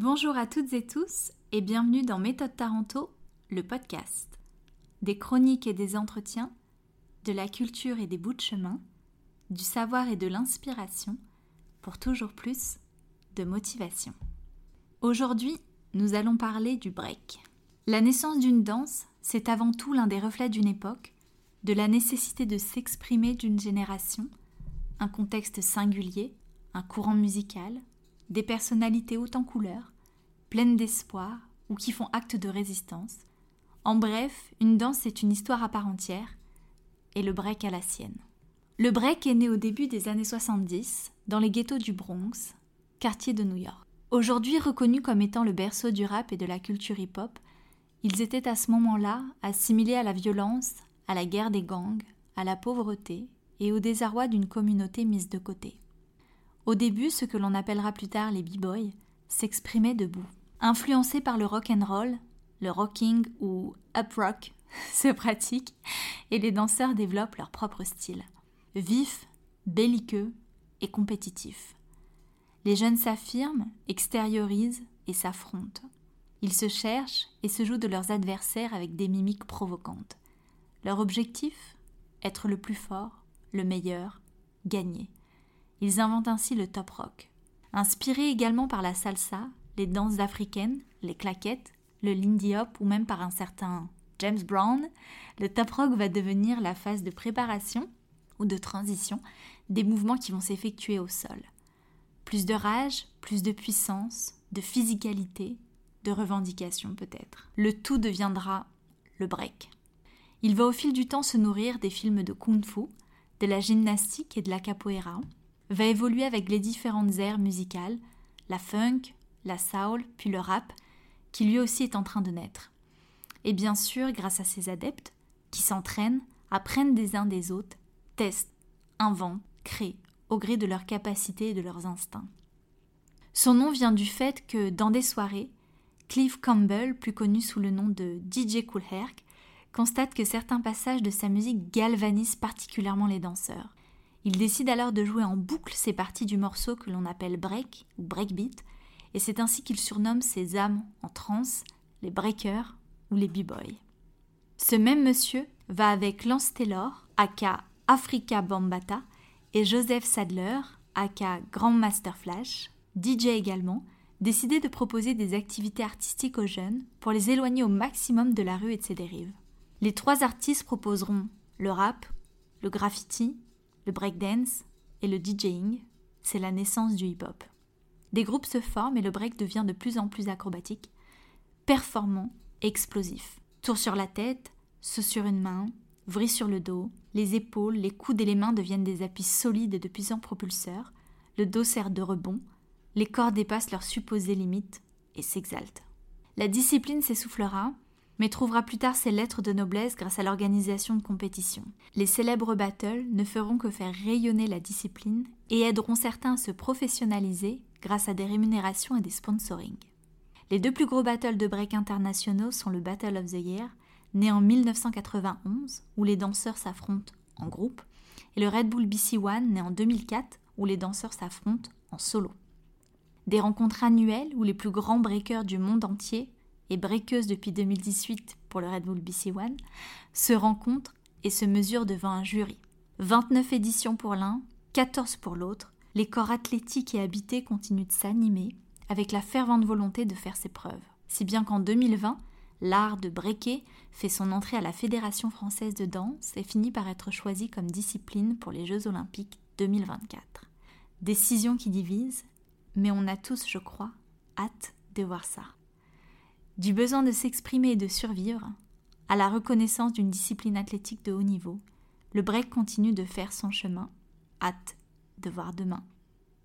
Bonjour à toutes et tous et bienvenue dans Méthode Taranto, le podcast. Des chroniques et des entretiens, de la culture et des bouts de chemin, du savoir et de l'inspiration pour toujours plus de motivation. Aujourd'hui, nous allons parler du break. La naissance d'une danse, c'est avant tout l'un des reflets d'une époque, de la nécessité de s'exprimer d'une génération, un contexte singulier, un courant musical, des personnalités hautes en couleurs, pleines d'espoir ou qui font acte de résistance. En bref, une danse est une histoire à part entière, et le break a la sienne. Le break est né au début des années 70 dans les ghettos du Bronx, quartier de New York. Aujourd'hui reconnu comme étant le berceau du rap et de la culture hip-hop, ils étaient à ce moment-là assimilés à la violence, à la guerre des gangs, à la pauvreté et au désarroi d'une communauté mise de côté. Au début, ce que l'on appellera plus tard les b-boys s'exprimaient debout. Influencés par le rock and roll, le rocking ou up rock se pratique et les danseurs développent leur propre style. Vif, belliqueux et compétitif. Les jeunes s'affirment, extériorisent et s'affrontent. Ils se cherchent et se jouent de leurs adversaires avec des mimiques provocantes. Leur objectif? Être le plus fort, le meilleur, gagner. Ils inventent ainsi le top rock. Inspirés également par la salsa, les danses africaines, les claquettes, le lindy hop ou même par un certain James Brown, le top rock va devenir la phase de préparation ou de transition des mouvements qui vont s'effectuer au sol. Plus de rage, plus de puissance, de physicalité, de revendication peut-être. Le tout deviendra le break. Il va au fil du temps se nourrir des films de kung-fu, de la gymnastique et de la capoeira, va évoluer avec les différentes aires musicales, la funk, la soul, puis le rap, qui lui aussi est en train de naître. Et bien sûr, grâce à ses adeptes, qui s'entraînent, apprennent des uns des autres, testent, inventent, créent, au gré de leurs capacités et de leurs instincts. Son nom vient du fait que, dans des soirées, Cliff Campbell, plus connu sous le nom de DJ Cool Herc, constate que certains passages de sa musique galvanisent particulièrement les danseurs. Il décide alors de jouer en boucle ces parties du morceau que l'on appelle break ou breakbeat, et c'est ainsi qu'il surnomme ses âmes en transe les breakers ou les b-boys. Ce même monsieur va avec Lance Taylor, aka Africa Bambata, et Joseph Sadler, aka Grand Master Flash, DJ également, décider de proposer des activités artistiques aux jeunes pour les éloigner au maximum de la rue et de ses dérives. Les trois artistes proposeront le rap, le graffiti le breakdance et le DJing, c'est la naissance du hip-hop. Des groupes se forment et le break devient de plus en plus acrobatique, performant et explosif. Tour sur la tête, saut sur une main, vrille sur le dos, les épaules, les coudes et les mains deviennent des appuis solides et de puissants propulseurs, le dos sert de rebond, les corps dépassent leurs supposées limites et s'exaltent. La discipline s'essoufflera, mais trouvera plus tard ses lettres de noblesse grâce à l'organisation de compétitions. Les célèbres battles ne feront que faire rayonner la discipline et aideront certains à se professionnaliser grâce à des rémunérations et des sponsoring. Les deux plus gros battles de break internationaux sont le Battle of the Year, né en 1991, où les danseurs s'affrontent en groupe, et le Red Bull BC One, né en 2004, où les danseurs s'affrontent en solo. Des rencontres annuelles où les plus grands breakers du monde entier et breakeuse depuis 2018 pour le Red Bull BC One, se rencontrent et se mesurent devant un jury. 29 éditions pour l'un, 14 pour l'autre, les corps athlétiques et habités continuent de s'animer avec la fervente volonté de faire ses preuves. Si bien qu'en 2020, l'art de breaker fait son entrée à la Fédération française de danse et finit par être choisi comme discipline pour les Jeux olympiques 2024. Décision qui divise, mais on a tous, je crois, hâte de voir ça. Du besoin de s'exprimer et de survivre, à la reconnaissance d'une discipline athlétique de haut niveau, le break continue de faire son chemin. Hâte de voir demain.